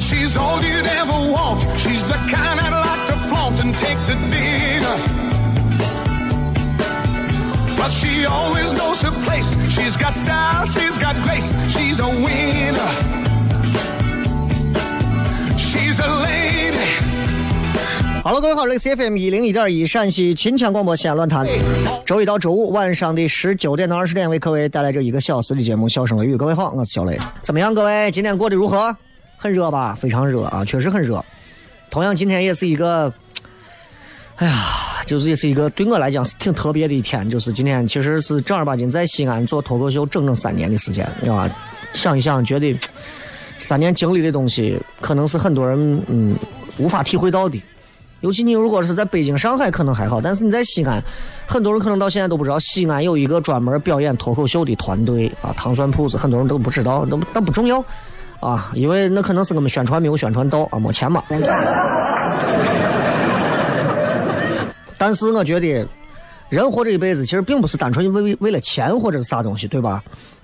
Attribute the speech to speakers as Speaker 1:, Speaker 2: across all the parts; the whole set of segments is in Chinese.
Speaker 1: She's all you'd ever want. She's the kind I'd like to flaunt and take to dinner. But she always knows her place. She's got style, she's got grace. She's a winner. She's a lady.
Speaker 2: 好了，各位好，这里是 FM 一零一点一陕西秦腔广播西安论坛，周一到周五晚上的十九点到二十点为各位带来这一个小时的节目《笑声雷雨》。各位好，我是小雷。怎么样，各位今天过得如何？很热吧？非常热啊，确实很热。同样，今天也是一个，哎呀，就是也是一个对我来讲是挺特别的一天。就是今天其实是正儿八经在西安做脱口秀整整三年的时间，啊，想一想，觉得三年经历的东西，可能是很多人嗯无法体会到的。尤其你如果是在北京、上海可能还好，但是你在西安，很多人可能到现在都不知道，西安有一个专门表演脱口秀的团队啊，糖蒜铺子，很多人都不知道，那那不重要啊，因为那可能是我们宣传没有宣传到啊，没钱嘛。但是我觉得，人活这一辈子其实并不是单纯为为了钱或者是啥东西，对吧？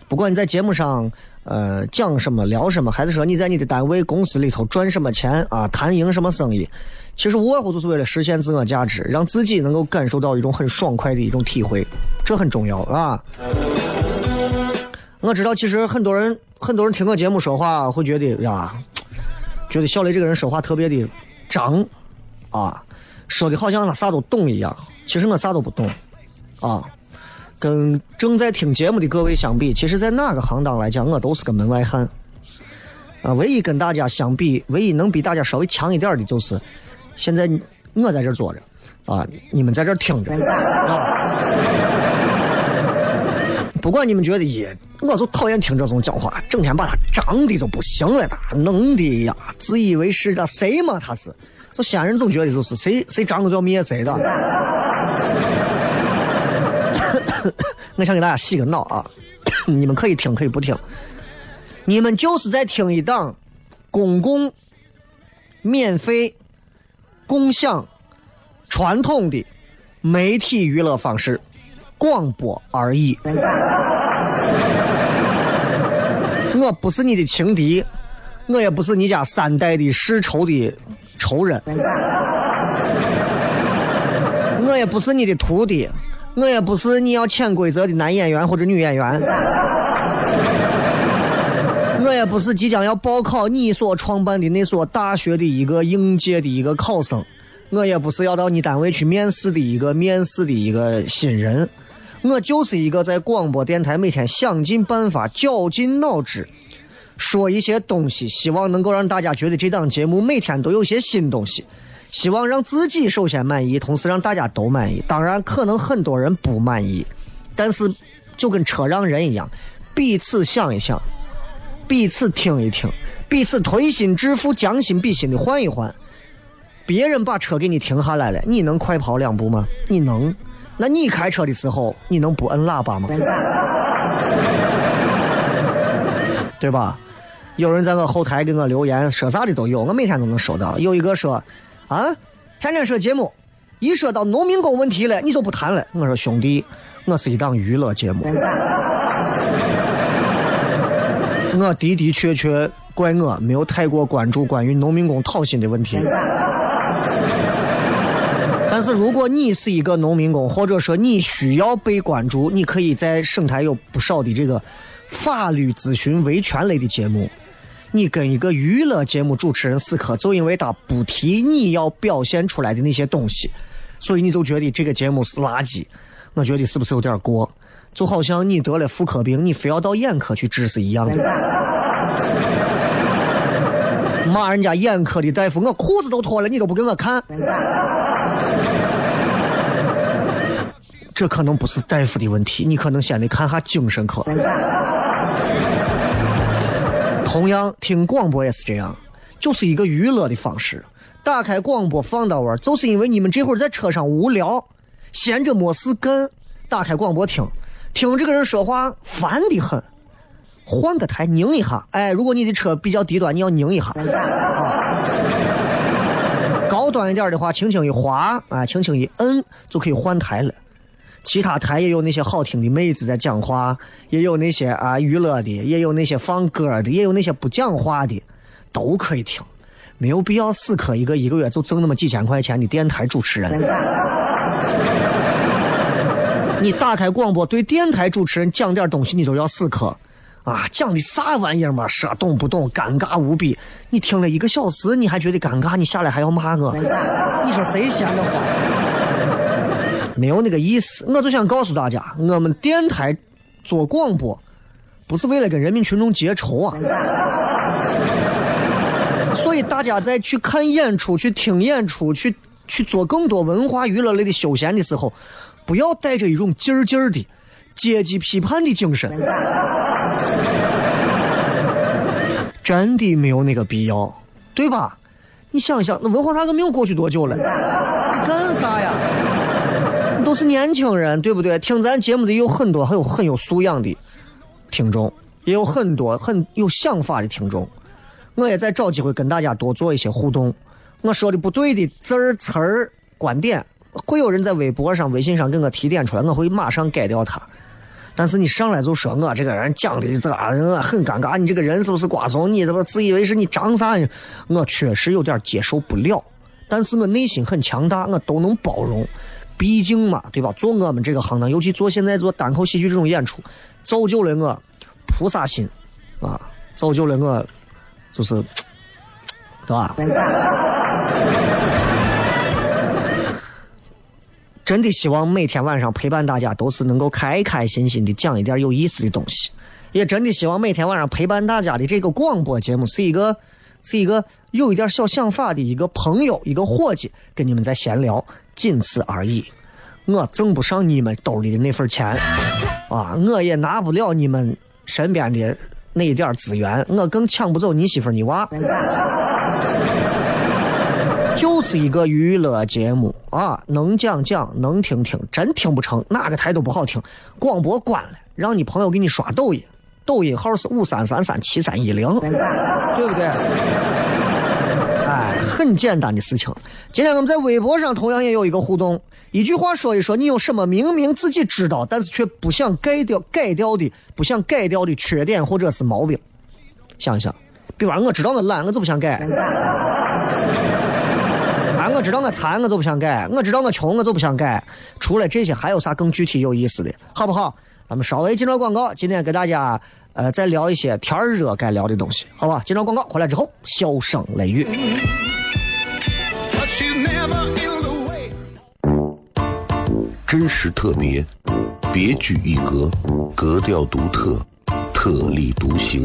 Speaker 2: 不管你在节目上，呃，讲什么聊什么，还是说你在你的单位公司里头赚什么钱啊，谈赢什么生意，其实无外乎就是为了实现自我价值，让自己能够感受到一种很爽快的一种体会，这很重要啊。我知道，其实很多人很多人听我节目说话，会觉得呀，觉得小雷这个人说话特别的张啊，说的好像他啥都懂一样，其实我啥都不懂啊。跟正在听节目的各位相比，其实，在哪个行当来讲，我都是个门外汉。啊，唯一跟大家相比，唯一能比大家稍微强一点的，就是现在我在这坐着，啊，你们在这听着。啊，不管你们觉得耶，我就讨厌听这种讲话，整天把他张的就不行了，他弄的呀，自以为是的，谁嘛他是？就西安人总觉得就是谁谁张了就要灭谁的。我想给大家洗个脑啊！你们可以听，可以不听。你们就是在听一档公共、免费、共享、传统的媒体娱乐方式——广播而已。我不是你的情敌，我也不是你家三代的世仇的仇人，我也不是你的徒弟。我也不是你要潜规则的男演员或者女演员，我也不是即将要报考你所创办的那所大学的一个应届的一个考生，我也不是要到你单位去面试的一个面试的一个新人，我就是一个在广播电台每天想尽办法、绞尽脑汁说一些东西，希望能够让大家觉得这档节目每天都有些新东西。希望让自己首先满意，同时让大家都满意。当然，可能很多人不满意，但是就跟车让人一样，彼此想一想，彼此听一听，彼此推心置腹、将心比心的换一换。别人把车给你停下来了，你能快跑两步吗？你能？那你开车的时候，你能不摁喇叭吗？对吧？有人在我后台给我留言，说啥的都有，我每天都能收到。有一个说，啊，天天说节目，一说到农民工问题了，你就不谈了。我说兄弟，我是一档娱乐节目，我的的确确怪我没有太过关注关于农民工讨薪的问题。但是如果你是一个农民工，或者说你需要被关注，你可以在省台有不少的这个法律咨询维权类的节目。你跟一个娱乐节目主持人死磕，就因为他不提你要表现出来的那些东西，所以你就觉得这个节目是垃圾。我觉得是不是有点过？就好像你得了妇科病，你非要到眼科去治是一样的。骂人家眼科的大夫，我裤子都脱了，你都不给我看。这可能不是大夫的问题，你可能先得看下精神科。同样，听广播也是这样，就是一个娱乐的方式。打开广播放到玩，就是因为你们这会儿在车上无聊，闲着没事干，打开广播听，听这个人说话烦的很，换个台拧一下。哎，如果你的车比较低端，你要拧一下。啊，高端一点的话，轻轻一滑，啊，轻轻一摁就可以换台了。其他台也有那些好听的妹子在讲话，也有那些啊娱乐的，也有那些放歌的，也有那些不讲话的，都可以听，没有必要死磕一个一个月就挣那么几千块钱的电台主持人。你打开广播对电台主持人讲点东西，你都要死磕，啊，讲的啥玩意儿嘛？说懂不懂？尴尬无比。你听了一个小时，你还觉得尴尬？你下来还要骂我？你说谁闲着话？没有那个意思，我就想告诉大家，我们电台做广播，不是为了跟人民群众结仇啊。所以大家在去看演出、去听演出、去去做更多文化娱乐类的休闲的时候，不要带着一种劲儿劲儿的阶级批判的精神，真的没有那个必要，对吧？你想想，那文化大革命过去多久了？你干啥呀？都是年轻人，对不对？听咱节目的有很多，还有很有素养的听众，也有很多很有想法的听众。我也在找机会跟大家多做一些互动。我说的不对的字儿、词儿、观点，会有人在微博上、微信上给我提点出来，我会马上改掉它。但是你上来就说我这个人讲的咋，我很尴尬。你这个人是不是瓜怂？你怎么自以为是？你长啥呢？我确实有点接受不了，但是我内心很强大，我都能包容。毕竟嘛，对吧？做我们这个行当，尤其做现在做单口喜剧这种演出，造就了我菩萨心啊，造就了我就是，对吧？真的希望每天晚上陪伴大家都是能够开开心心的讲一点有意思的东西，也真的希望每天晚上陪伴大家的这个广播节目是一个是一个有一点小想法的一个朋友，一个伙计，跟你们在闲聊。仅此而已，我挣不上你们兜里的那份钱，啊，我也拿不了你们身边的那一点资源，我更抢不走你媳妇你娃，就是一个娱乐节目啊，能讲讲，能听听，真听不成，哪个台都不好听，广播关了，让你朋友给你刷抖音，抖音号是五三三三七三一零，对不对？哎很简单的事情。今天我们在微博上同样也有一个互动，一句话说一说，你有什么明明自己知道，但是却不想改掉、改掉的、不想改掉的缺点或者是毛病？想想，比方我知道我懒，我就不想改；啊，我知道我馋，我就不想改；我知道我穷，我就不想改。除了这些，还有啥更具体有意思的？好不好？咱们稍微进段广告，今天给大家呃再聊一些天热该聊的东西，好吧？进段广告回来之后，笑声雷雨。
Speaker 3: 真实特别，别具一格，格调独特，特立独行，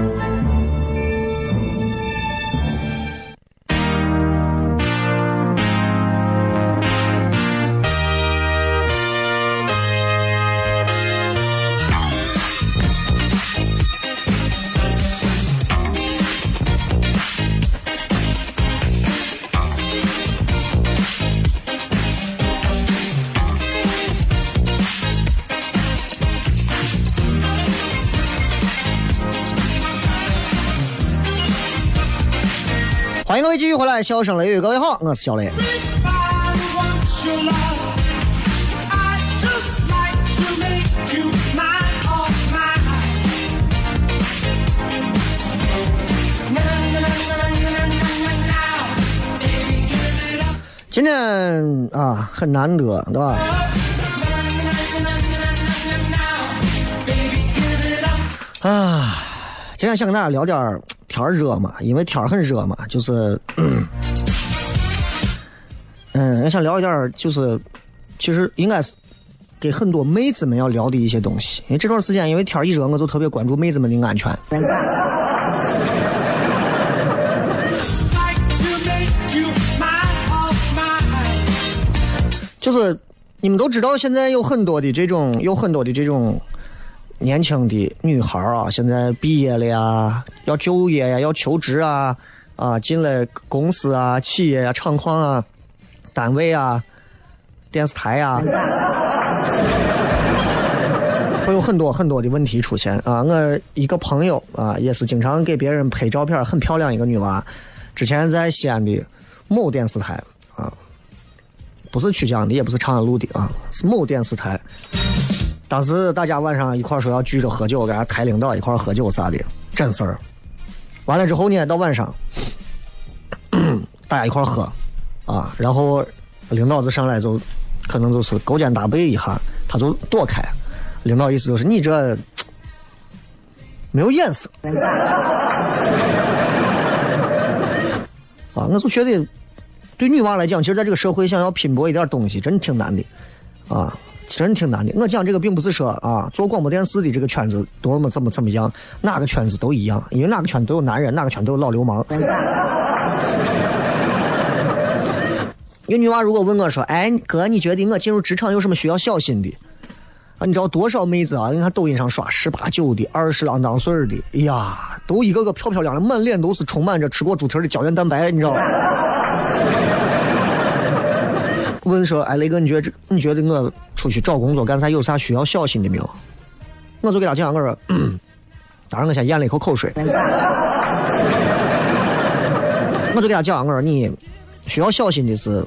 Speaker 2: 各位继续回来，笑声雷雨，各位好，我是小雷。今天啊，很难得，对吧？啊，今天想跟大家聊点天儿热嘛，因为天儿很热嘛，就是，嗯，嗯，想聊一点就是，其实应该是给很多妹子们要聊的一些东西。因为这段时间因为天儿一热，我就特别关注妹子们的安全。就是你们都知道，现在有很多的这种，有很多的这种年轻的女孩啊，现在毕业了呀，要就业呀，要求职啊，啊，进了公司啊、企业呀、厂矿啊、单位啊、电视台呀，会有很多很多的问题出现啊。我一个朋友啊，也是经常给别人拍照片，很漂亮一个女娃，之前在西安的某电视台啊。不是曲江的，也不是长安路的啊，是某电视台。当时大家晚上一块说要聚着喝酒，给俺台领导一块喝酒啥的，真事儿。完了之后呢，到晚上，大家一块喝，啊，然后领导子上来就可能就是勾肩搭背一下，他就躲开。领导意思就是你这没有眼色啊，我就觉得对女娃来讲，其实在这个社会想要拼搏一点东西，真挺难的，啊，真挺难的。我讲这个并不是说啊，做广播电视的这个圈子多么怎么怎么样，哪个圈子都一样，因为哪个圈子都有男人，哪个圈都有老流氓。有女娃如果问我说：“哎，哥，你觉得我进入职场有什么需要小心的？”啊，你知道多少妹子啊？你看抖音上刷十八九的、二十啷当岁的，哎呀，都一个个漂漂亮亮，满脸都是充满着吃过猪蹄的胶原蛋白，你知道吗？问说，哎，雷哥，你觉得这你觉得我出去找工作干啥有啥需要小心的没有？我就给他讲，我说，当然我先咽了一口口水，我就给他讲，我说你需要小心的是，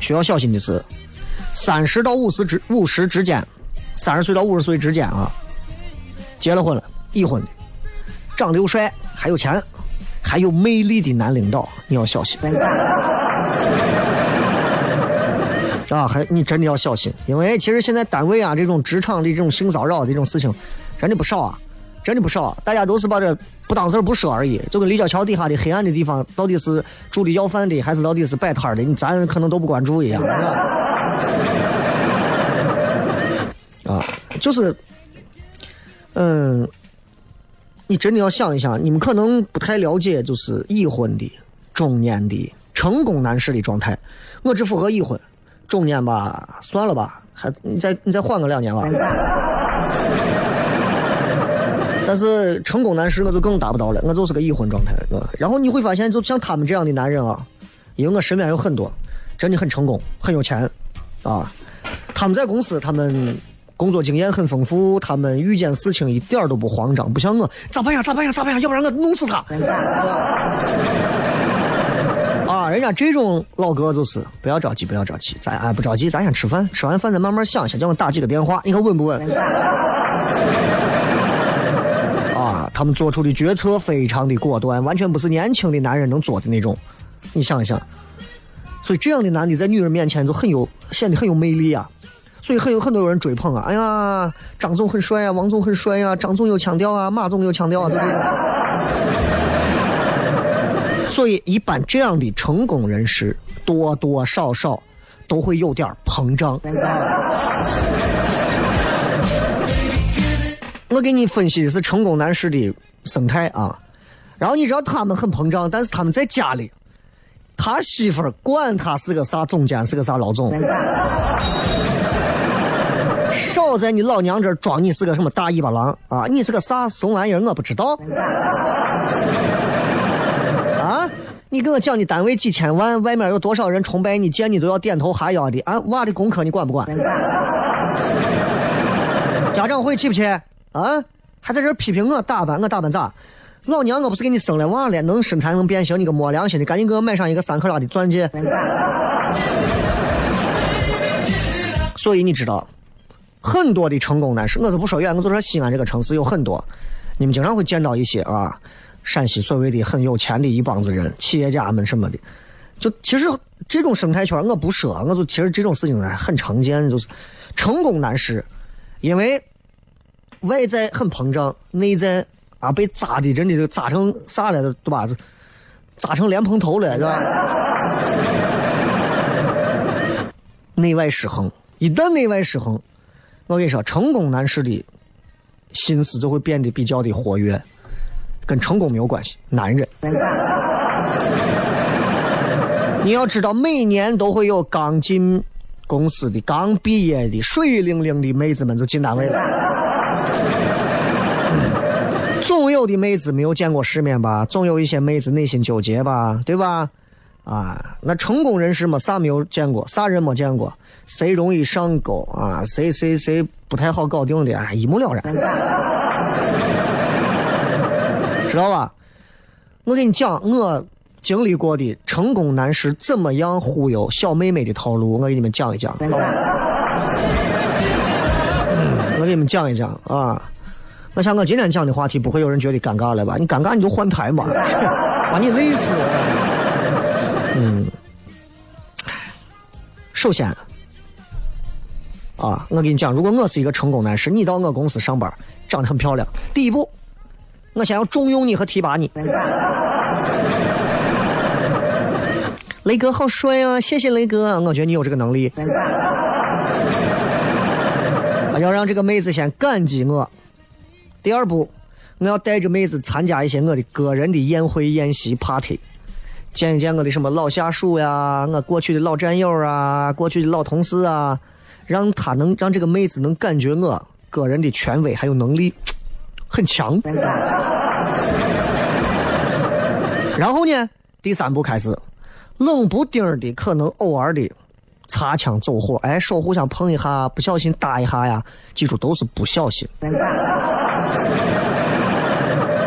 Speaker 2: 需要小心的是，三十到五十之五十之间，三十岁到五十岁之间啊，结了婚了，已婚的，长得又帅，还有钱，还有魅力的男领导，你要小心。啊，还你真的要小心，因为其实现在单位啊这种职场的这种性骚扰的这种事情，真的不少啊，真的不少、啊。大家都是把这不当事儿不说而已，就跟立交桥底下的黑暗的地方，到底是住的要饭的，还是到底是摆摊儿的，你咱可能都不关注一样。啊，就是，嗯，你真的要想一想，你们可能不太了解，就是已婚的、中年的、成功男士的状态。我只符合已婚。中年吧，算了吧，还你再你再缓个两年吧。但是成功男士我就更达不到了，我就是个已婚状态。然后你会发现，就像他们这样的男人啊，因为我身边有很多真的很成功、很有钱啊，他们在公司，他们工作经验很丰富，他们遇见事情一点都不慌张，不像我咋办呀？咋办呀？咋办呀？要不然我弄死他。啊，人家这种老哥就是不要着急，不要着急，咱哎不着急，咱先吃饭，吃完饭再慢慢想一想，叫我打几个电话，你看稳不稳？啊，他们做出的决策非常的果断，完全不是年轻的男人能做的那种。你想一想，所以这样的男的在女人面前就很有显得很有魅力啊，所以很有很多有人追捧啊。哎呀，张总很帅啊，王总很帅啊，张总有腔调啊，马总有腔调啊，就这种。所以，一般这样的成功人士，多多少少都会有点膨胀。我给你分析的是成功男士的生态啊，然后你知道他们很膨胀，但是他们在家里，他媳妇儿管他是个啥总监，是个啥老总，少在你老娘这装你是个什么大尾巴狼啊！你是个啥怂玩意儿，我不知道。啊！你给我讲，你单位几千万，外面有多少人崇拜你，见你都要点头哈腰的啊！娃的功课你管不管？家长会去不去？啊！还在这儿批评我打扮，我打扮咋？老娘我不是给你生了娃了，能身材能变形，你个没良心的，赶紧给我买上一个三克拉的钻戒。所以你知道，很多的成功男士，我就不说远，我就说西安这个城市有很多，你们经常会见到一些啊。陕西所谓的很有钱的一帮子人，企业家们什么的，就其实这种生态圈我不说，我就其实这种事情呢很常见，就是成功男士，因为外在很膨胀，内在啊被扎的真的都扎成啥了，对吧？扎成莲蓬头了，是吧？内外失衡，一旦内外失衡，我跟你说，成功男士的心思就会变得比较的活跃。跟成功没有关系，男人。你要知道，每年都会有刚进公司的、刚毕业的、水灵灵的妹子们就进单位了。总有的妹子没有见过世面吧？总有一些妹子内心纠结吧？对吧？啊，那成功人士嘛，啥没有见过？啥人没见过？谁容易上钩啊？谁谁谁不太好搞定的？一目了然。知道吧？我跟你讲，我经历过的成功男士怎么样忽悠小妹妹的套路，我给你们讲一讲。我给你们讲一讲啊！我想我今天讲的话题不会有人觉得尴尬了吧？你尴尬你就换台嘛，把你累死。嗯，首先啊，我跟你讲，如果我是一个成功男士，你到我公司上班，长得很漂亮，第一步。我想要重用你和提拔你，雷哥好帅啊！谢谢雷哥，我觉得你有这个能力。要让这个妹子先感激我。第二步，我要带着妹子参加一些我的个人的宴会、宴席、party，见一见我的什么老下属呀，我过去的老战友啊，过去的老同事啊，让他能让这个妹子能感觉我个人的权威还有能力。很强，然后呢？第三步开始，冷不丁的，可能偶尔的擦枪走火，哎，手互相碰一下，不小心打一下呀，记住都是不小心，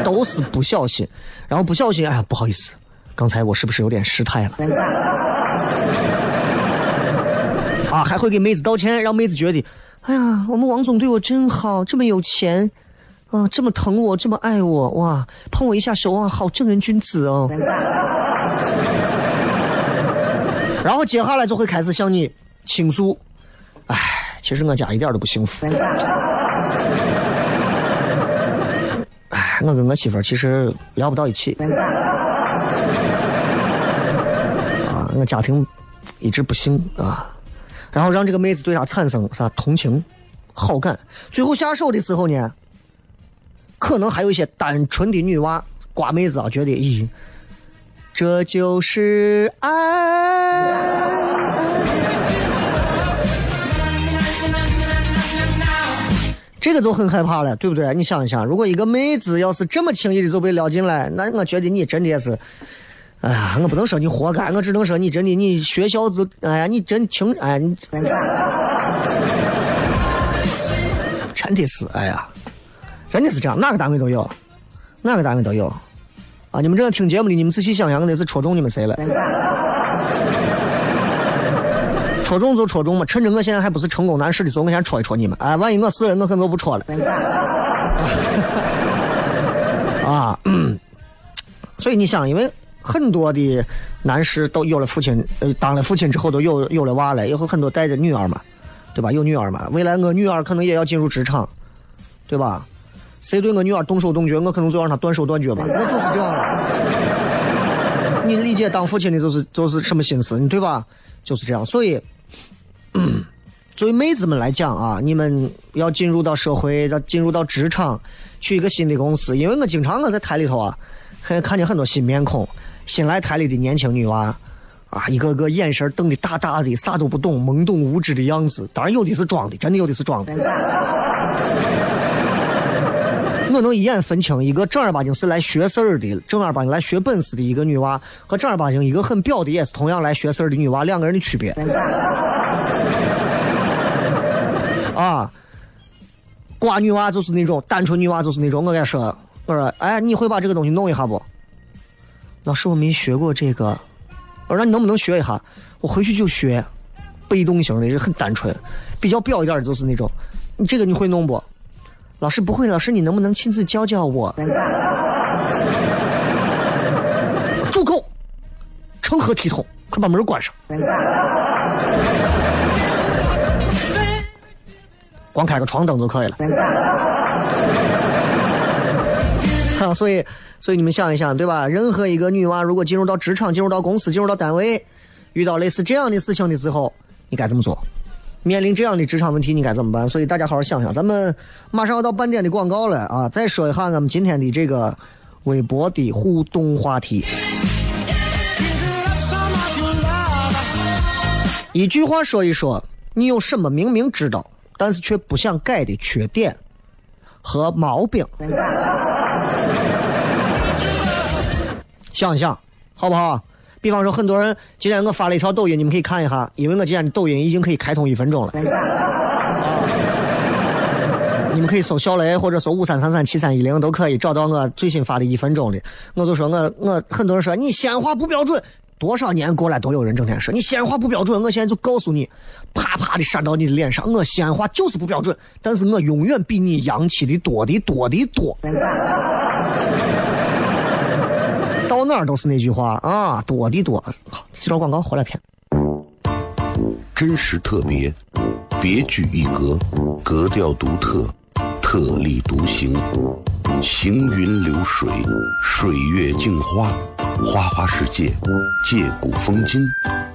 Speaker 2: 都是不小心。然后不小心，哎呀，不好意思，刚才我是不是有点失态了？啊，还会给妹子道歉，让妹子觉得，哎呀，我们王总对我真好，这么有钱。啊，这么疼我，这么爱我，哇！碰我一下手啊，好正人君子哦。然后接下来就会开始向你倾诉，哎，其实我家一点都不幸福。哎，我跟我媳妇其实聊不到一起。啊，我家庭一直不幸啊。然后让这个妹子对他产生啥同情、好感，最后下手的时候呢？可能还有一些单纯的女娃瓜妹子啊，觉得咦，这就是爱。这个就很害怕了，对不对？你想一想，如果一个妹子要是这么轻易的就被撩进来，那我觉得你真的是，哎呀，我不能说你活该，我只能说你真的你学校就哎呀，你真清哎你，真的是哎呀，真的是这样，哪个单位都有，哪个单位都有啊！你们正在听节目的，你们仔细想想，我那是戳中你们谁了？戳中就戳中嘛，趁着我现在还不是成功男士的时候，我先戳一戳你们。哎，万一我死了，我可能就不戳了。啊，嗯，所以你想，因为很多的男士都有了父亲，呃，当了父亲之后都有有了娃了，以后很多带着女儿嘛，对吧？有女儿嘛，未来我女儿可能也要进入职场，对吧？谁对我女儿动手动脚，我可能就让她断手断脚吧，那就是这样了。你理解当父亲的就是就是什么心思，你对吧？就是这样，所以。作为妹子们来讲啊，你们要进入到社会，要进入到职场，去一个新的公司。因为我经常我在台里头啊，看看见很多新面孔，新来台里的年轻女娃，啊，一个个眼神瞪得大大的，啥都不懂，懵懂无知的样子。当然有的是装的，真的有的是装的。我能一眼分清一个正儿八经是来学事儿的，正儿八经来学本事的一个女娃，和正儿八经一个很表的，也是同样来学事儿的女娃，两个人的区别。啊，瓜女娃就是那种单纯女娃，就是那种。我跟你说，我说，哎，你会把这个东西弄一下不？老师，我没学过这个。我说，那你能不能学一下？我回去就学。被动型的，很单纯，比较表一点的，就是那种。你这个你会弄不？老师不会，老师你能不能亲自教教我？住口！成何体统？快把门关上！光开个床灯就可以了。哈，所以，所以你们想一想，对吧？任何一个女娃，如果进入到职场、进入到公司、进入到单位，遇到类似这样的事情的时候，你该怎么做？面临这样的职场问题，你该怎么办？所以大家好好想想。咱们马上要到半点的广告了啊！再说一下咱们今天的这个微博的互动话题。一句话说一说，你有什么明明知道？但是却不想改的缺点和毛病，想一想，好不好？比方说，很多人今天我发了一条抖音，你们可以看一下，因为我今天的抖音已经可以开通一分钟了。你们可以搜小雷或者搜五三三三七三一零都可以找到我最新发的一分钟的。我就说我我很多人说你西安话不标准。多少年过来都有人整天说你西安话不标准，我现在就告诉你，啪啪的扇到你的脸上。我西安话就是不标准，但是我永远比你洋气的多的多的多。到哪儿都是那句话啊，多的多。这条广告回来片。
Speaker 3: 真实特别，别具一格，格调独特，特立独行，行云流水，水月镜花。花花世界，借古风今，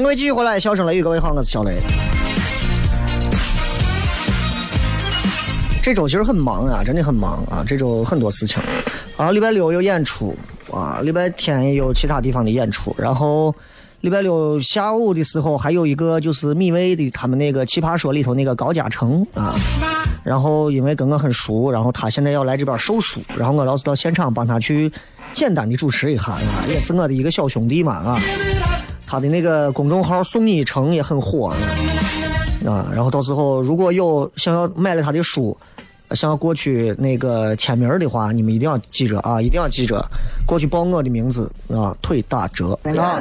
Speaker 2: 迎各位继续回来，笑声雷雨，各位好，我是小雷。这周其实很忙啊，真的很忙啊，这周很多事情。啊，礼拜六有演出啊，礼拜天也有其他地方的演出，然后礼拜六下午的时候还有一个就是米未的他们那个奇葩说里头那个高嘉诚啊，然后因为跟我很熟，然后他现在要来这边授书，然后我倒是到现场帮他去简单的主持一下啊，也是我的一个小兄弟嘛啊。他的那个公众号“送你一程”也很火啊，然后到时候如果有想要买了他的书，想要过去那个签名的话，你们一定要记着啊，一定要记着，过去报我的名字啊，腿打折啊。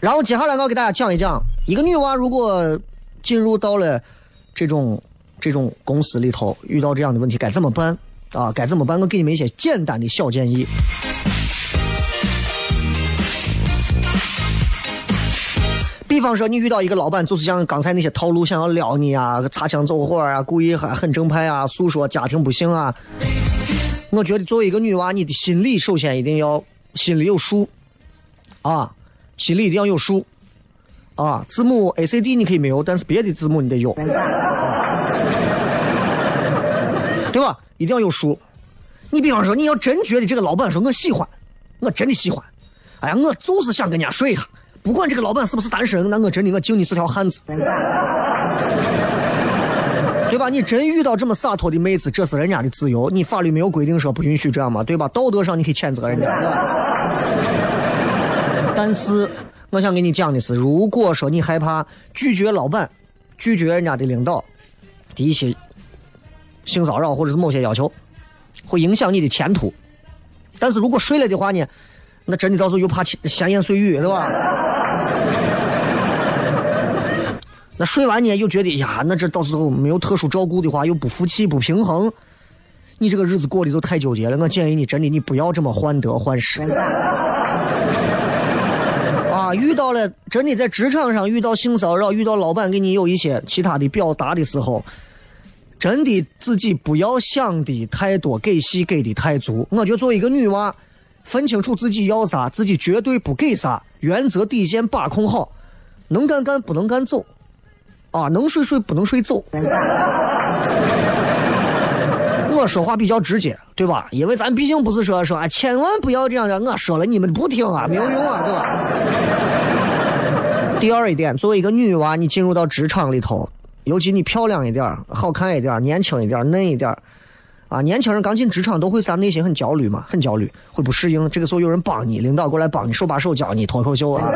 Speaker 2: 然后接下来我给大家讲一讲，一个女娃如果进入到了这种这种公司里头，遇到这样的问题该怎么办啊？该怎么办？我给你们一些简单的小建议。比方说，你遇到一个老板，就是像刚才那些套路，想要撩你啊，擦枪走火啊，故意还很正派啊，诉说家庭不幸啊。我觉得作为一个女娃，你的心里首先一定要心里有数啊，心里一定要有数啊。字母 A C D 你可以没有，但是别的字母你得有，对吧？一定要有数。你比方说，你要真觉得这个老板说我喜欢，我真的喜欢，哎呀，我就是想跟人家睡一下。不管这个老板是不是单身，那我真的我敬你是条汉子，对吧？你真遇到这么洒脱的妹子，这是人家的自由，你法律没有规定说不允许这样嘛，对吧？道德上你可以谴责人家。但是我想跟你讲的是，如果说你害怕拒绝老板、拒绝人家的领导的一些性骚扰或者是某些要求，会影响你的前途。但是如果睡了的话呢？那真的到时候又怕闲言碎语，对吧？那睡完呢，又觉得呀，那这到时候没有特殊照顾的话，又不服气、不平衡，你这个日子过得就太纠结了。我建议你，真的你不要这么患得患失。啊，遇到了真的在职场上遇到性骚扰，遇到老板给你有一些其他的表达的时候，真的自己不要想的太多，给戏给的太足。我觉得作为一个女娃。分清楚自己要啥，自己绝对不给啥，原则底线把控好，能干干不能干走，啊，能睡睡不能睡走。我说话比较直接，对吧？因为咱毕竟不是说说啊，千万不要这样的。我说了你们不听啊，没有用啊，对吧？第二一点，作为一个女娃，你进入到职场里头，尤其你漂亮一点、好看一点、年轻一点、嫩一点。啊，年轻人刚进职场都会啥内心很焦虑嘛，很焦虑，会不适应。这个时候有人帮你，领导过来帮你，手把手教你脱口秀啊，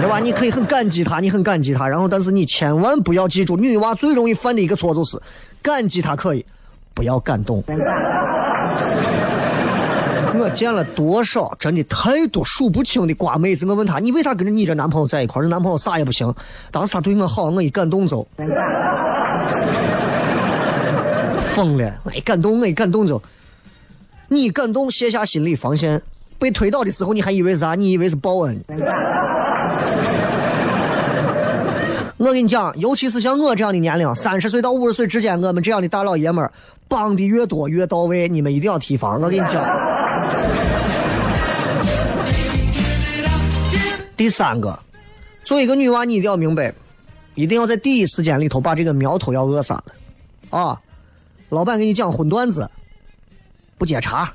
Speaker 2: 对吧？你可以很感激他，你很感激他。然后，但是你千万不要记住，女娃最容易犯的一个错就是感激他可以，不要感动。我见了多少真的太多数不清的瓜妹子，我问她你为啥跟着你这男朋友在一块儿？这男朋友啥也不行，当时他对我好，我一感动走。疯了！我一感动，我一感动就，你感动卸下心理防线，被推倒的时候你还以为啥？你以为是报恩？我跟你讲，尤其是像我这样的年龄，三十岁到五十岁之间，我们这样的大老爷们儿，帮的越多越到位，你们一定要提防。我跟你讲，第三个，作为一个女娃，你一定要明白，一定要在第一时间里头把这个苗头要扼杀了，啊。老板给你讲荤段子，不接茬。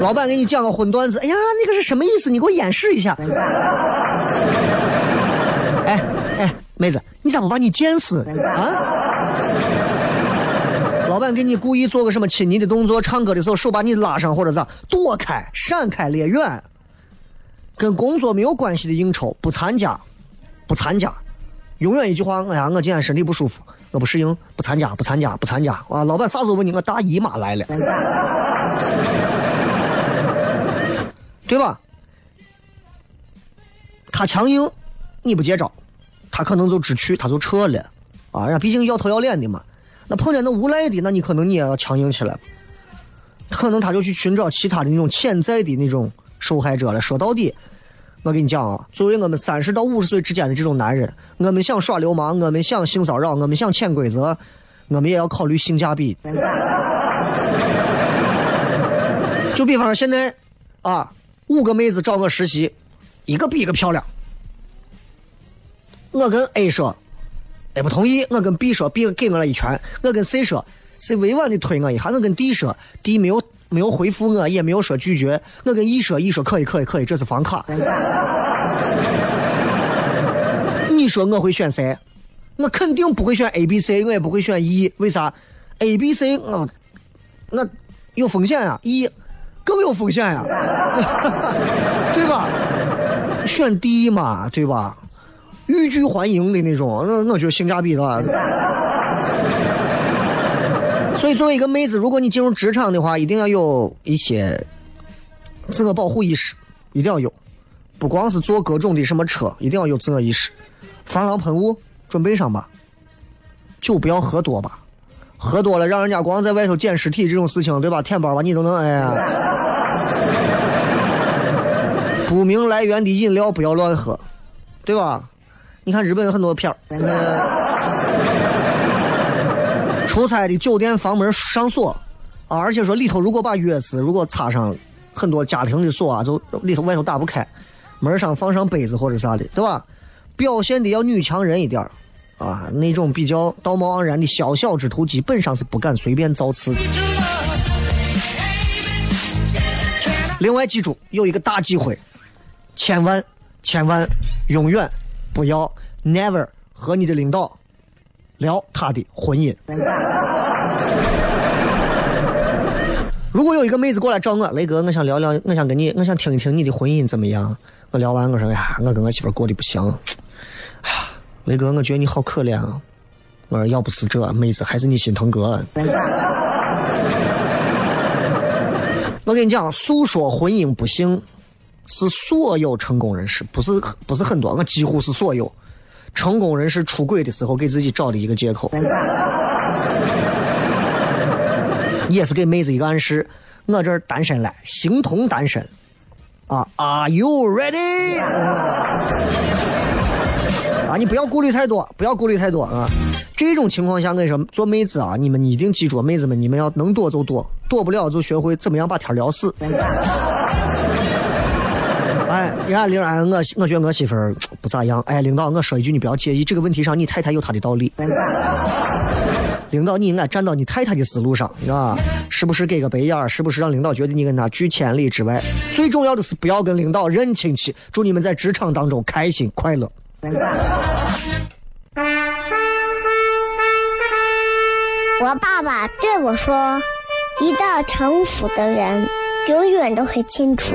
Speaker 2: 老板给你讲个荤段子，哎呀，那个是什么意思？你给我演示一下。哎哎，妹子，你咋不把你贱死啊？老板给你故意做个什么亲昵的动作，唱歌的时候手把你拉上或者咋，躲开，闪开，离远。跟工作没有关系的应酬不参加，不参加。永远一句话，哎呀，我今天身体不舒服。我不适应，不参加，不参加，不参加。啊，老板啥时候问你？我大姨妈来了，对吧？他强硬，你不接招，他可能就知趣，他就撤了。啊，人家毕竟要头要脸的嘛。那碰见那无赖的，那你可能你也要强硬起来。可能他就去寻找其他的那种潜在的那种受害者了。说到底。我跟你讲啊，作为我们三十到五十岁之间的这种男人，我们想耍流氓，我们想性骚扰，我们想潜规则，我们也要考虑性价比。就比方说现在啊，五个妹子找我实习，一个比一个漂亮。我跟 A 说，A 不同意；我跟 B 说，B 给我了一拳；我跟 C 说，C 委婉的推我一下；我跟 D 说，D 没有没有回复我，也没有说拒绝；我跟 E 说，E 说可以可以可以，这是房卡。你说我会选谁？我肯定不会选 A、B、C，我也不会选 E。为啥？A、B、C 我那有风险啊，E 更有风险呀、对吧？选 D 嘛，对吧？欲拒还迎的那种，那我觉得性价比的。所以，作为一个妹子，如果你进入职场的话，一定要有一些自我保护意识，一定要有。不光是坐各种的什么车，一定要有自我意识。防狼喷雾准备上吧，酒不要喝多吧，喝多了让人家光在外头捡尸体这种事情，对吧？舔包吧你都能哎呀。不明来源的饮料不要乱喝，对吧？你看日本有很多片儿，呃出差的酒店房门上锁啊，而且说里头如果把钥匙如果插上很多家庭的锁啊，就里头外头打不开，门上放上杯子或者啥的，对吧？表现的要女强人一点儿啊，那种比较道貌岸然的宵小之徒，基本上是不敢随便造次的。另外，记住有一个大机会，千万千万永远不要 never 和你的领导聊他的婚姻。如果有一个妹子过来找我，雷哥，我想聊聊，我想跟你，我想听一听你的婚姻怎么样。我聊完，我说，呀，我跟我媳妇过得不行。哎呀，雷哥，我觉得你好可怜啊。我说，要不是这妹子，还是你心疼哥。我跟你讲，诉说婚姻不幸是所有成功人士，不是不是很多，我几乎是所有成功人士出轨的时候给自己找的一个借口，也是给妹子一个暗示。我这儿单身了，形同单身啊！Are you ready？啊，你不要顾虑太多，不要顾虑太多啊！这种情况下，我跟你说，做妹子啊，你们一定记住，妹子们，你们要能躲就躲，躲不了就学会怎么样把天聊死。哎，人家领俺我我觉得我媳妇儿不咋样。哎，领导，我说一句，你不要介意，这个问题上你太太有她的道理。领导，你应该站到你太太的思路上，啊，时不时给个白眼儿？时不时让领导觉得你跟他拒千里之外？最重要的是不要跟领导认亲戚。祝你们在职场当中开心快乐。
Speaker 4: 我爸爸对我说：“一个成熟的人，永远都会清楚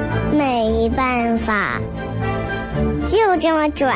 Speaker 4: 没办法，就这么拽。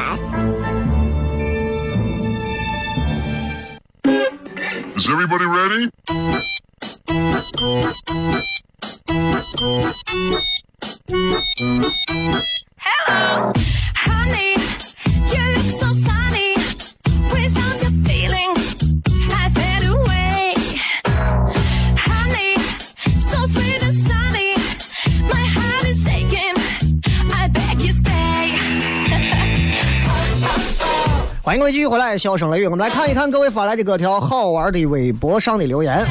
Speaker 2: 位继续回来，笑声雷雨，我们来看一看各位发来的各条好玩的微博上的留言。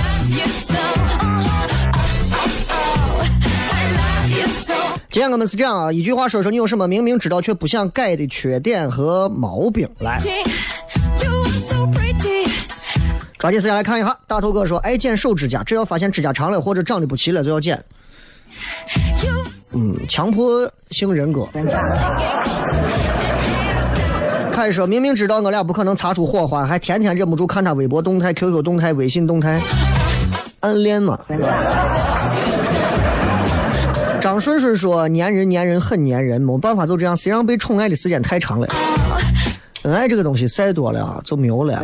Speaker 2: 今天我们是这样啊，一句话说说你有什么明明知道却不想改的缺点和毛病。来，抓紧时间来看一下。大头哥说，爱剪手指甲，只要发现指甲长了或者长得不齐了就要剪。嗯，强迫性人格。凯说，明明知道我俩不可能擦出火花，还天天忍不住看他微博动态、QQ 动态、微信动态，暗恋嘛。张顺顺说，粘人粘人很粘人，没办法就这样，谁让被宠爱的时间太长了。恩爱这个东西晒多了就没有了。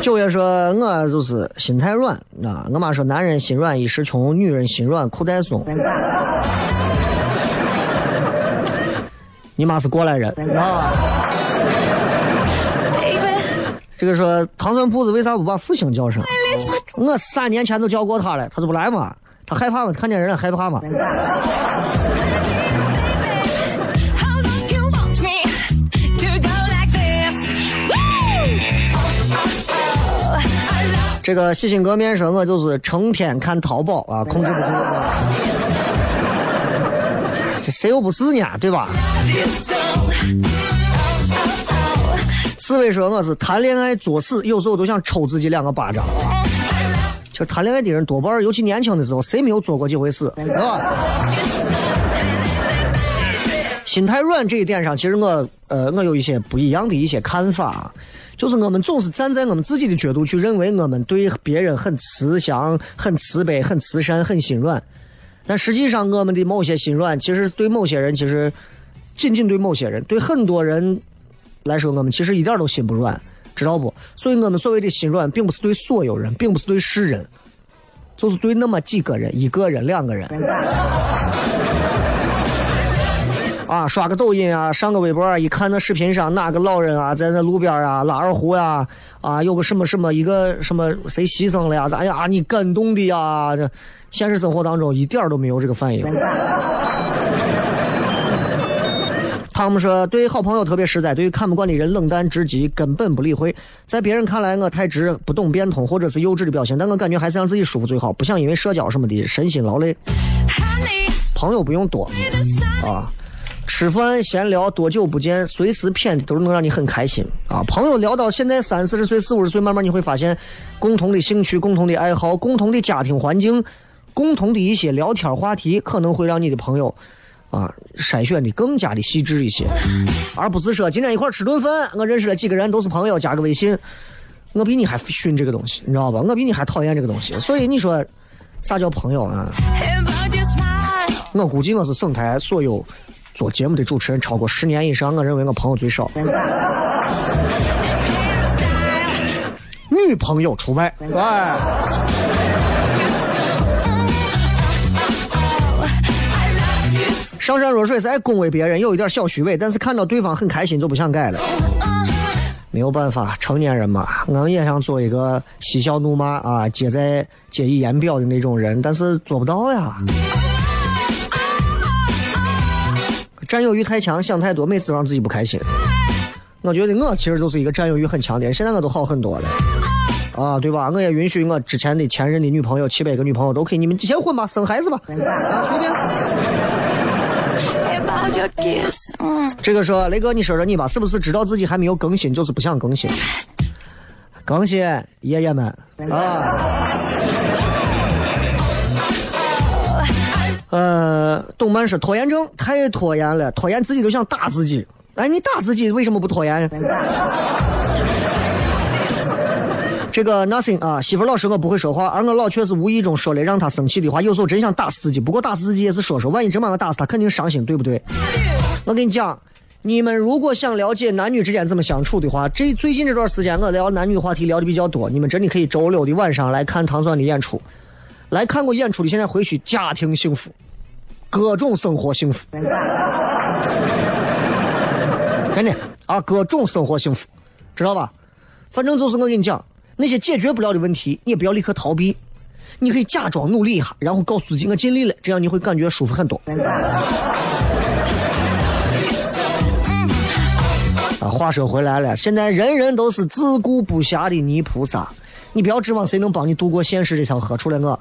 Speaker 2: 九月说，我就是心太软啊。我妈说，男人心软一时穷，女人心软裤带松。你妈是过来人啊。
Speaker 5: Baby,
Speaker 2: 这个说糖蒜铺子为啥不把复兴叫上？我三年前都叫过他了，他就不来嘛？他害怕嘛？看见人了害怕吗
Speaker 5: ？How long you want me to go like this? Woo! Oh, I love
Speaker 2: 这个洗心革面说，我就是成天看淘宝啊，控制不住。啊谁谁又不是呢？对吧？刺猬说我是谈恋爱作死，有时候都想抽自己两个巴掌。其实谈恋爱的人多半，尤其年轻的时候，谁没有做过几回事，是吧？心太软这一点上，其实我呃我有一些不一样的一些看法，就是我们总是站在我们自己的角度去认为我们对别人很慈祥、很慈悲、很慈善、很心软，但实际上我们的某些心软，其实对某些人，其实仅仅对某些人，对很多人来说，我们其实一点都心不软，知道不？所以我们所谓的心软，并不是对所有人，并不是对世人，就是对那么几个人，一个人、两个人。啊，刷个抖音啊，上个微博啊，一看那视频上哪个老人啊，在那路边啊拉二胡呀，啊，有个什么什么一个什么谁牺牲了呀？哎呀，你感动的呀！这现实生活当中一点都没有这个反应。他们说，对好朋友特别实在，对于看不惯的人冷淡至极，根本不理会。在别人看来，我太直，不懂变通，或者是幼稚的表现，但我感觉还是让自己舒服最好，不想因为社交什么的身心劳累。朋友不用多啊，吃饭闲聊，多久不见，随时谝的都能让你很开心啊。朋友聊到现在三四十岁、四五十岁，慢慢你会发现，共同的兴趣、共同的爱好、共同的家庭环境、共同的一些聊天话题，可能会让你的朋友。啊，筛选的更加的细致一些，而不是说今天一块儿吃顿饭，我认识了几个人都是朋友，加个微信，我比你还训这个东西，你知道吧？我比你还讨厌这个东西，所以你说啥叫朋友啊.我估计我是省台所有做节目的主持人超过十年以上，我认为我朋友最少，女朋友除外。哎，上善若水是爱恭维别人，有一点小虚伪，但是看到对方很开心就不想改了。没有办法，成年人嘛，我也想做一个嬉笑怒骂啊，皆在皆以言表的那种人，但是做不到呀。占有欲太强，想太多，每次都让自己不开心。我觉得我其实就是一个占有欲很强的人，现在我都好很多了。啊，对吧？我也允许我之前的前任的女朋友，七百个女朋友都可以，你们结婚吧，生孩子吧，啊，随便。这个说雷哥，你说说你吧，是不是知道自己还没有更新，就是不想更新？更新，爷爷们啊！呃，动漫是拖延症，太拖延了，拖延自己都想打自己。哎，你打自己为什么不拖延？这个 nothing 啊，媳妇儿老师我不会说话，而我老却是无意中说了让她生气的话，有时候真想打死自己。不过打死自己也是说说，万一真把我打死，她肯定伤心，对不对？我跟你讲，你们如果想了解男女之间怎么相处的话，这最近这段时间我聊男女话题聊的比较多，你们真的可以周六的晚上来看唐酸的演出，来看过演出的现在回去家庭幸福，各种生活幸福，真的啊，各种生活幸福，知道吧？反正就是我跟你讲，那些解决不了的问题，你也不要立刻逃避，你可以假装努力一下，然后告诉自己我尽力了，这样你会感觉舒服很多。啊，话说回来了，现在人人都是自顾不暇的泥菩萨，你不要指望谁能帮你渡过现实这条河，除了我。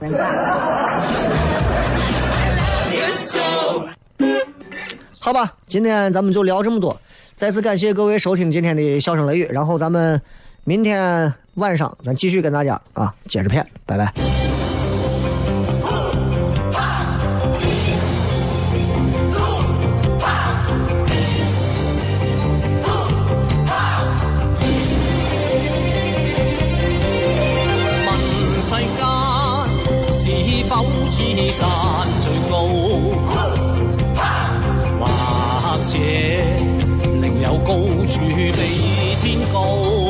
Speaker 2: 好吧，今天咱们就聊这么多。再次感谢各位收听今天的笑声雷雨，然后咱们明天晚上咱继续跟大家啊接着片，拜拜。
Speaker 6: 問世間是否似山最高？或者另有高處比天高？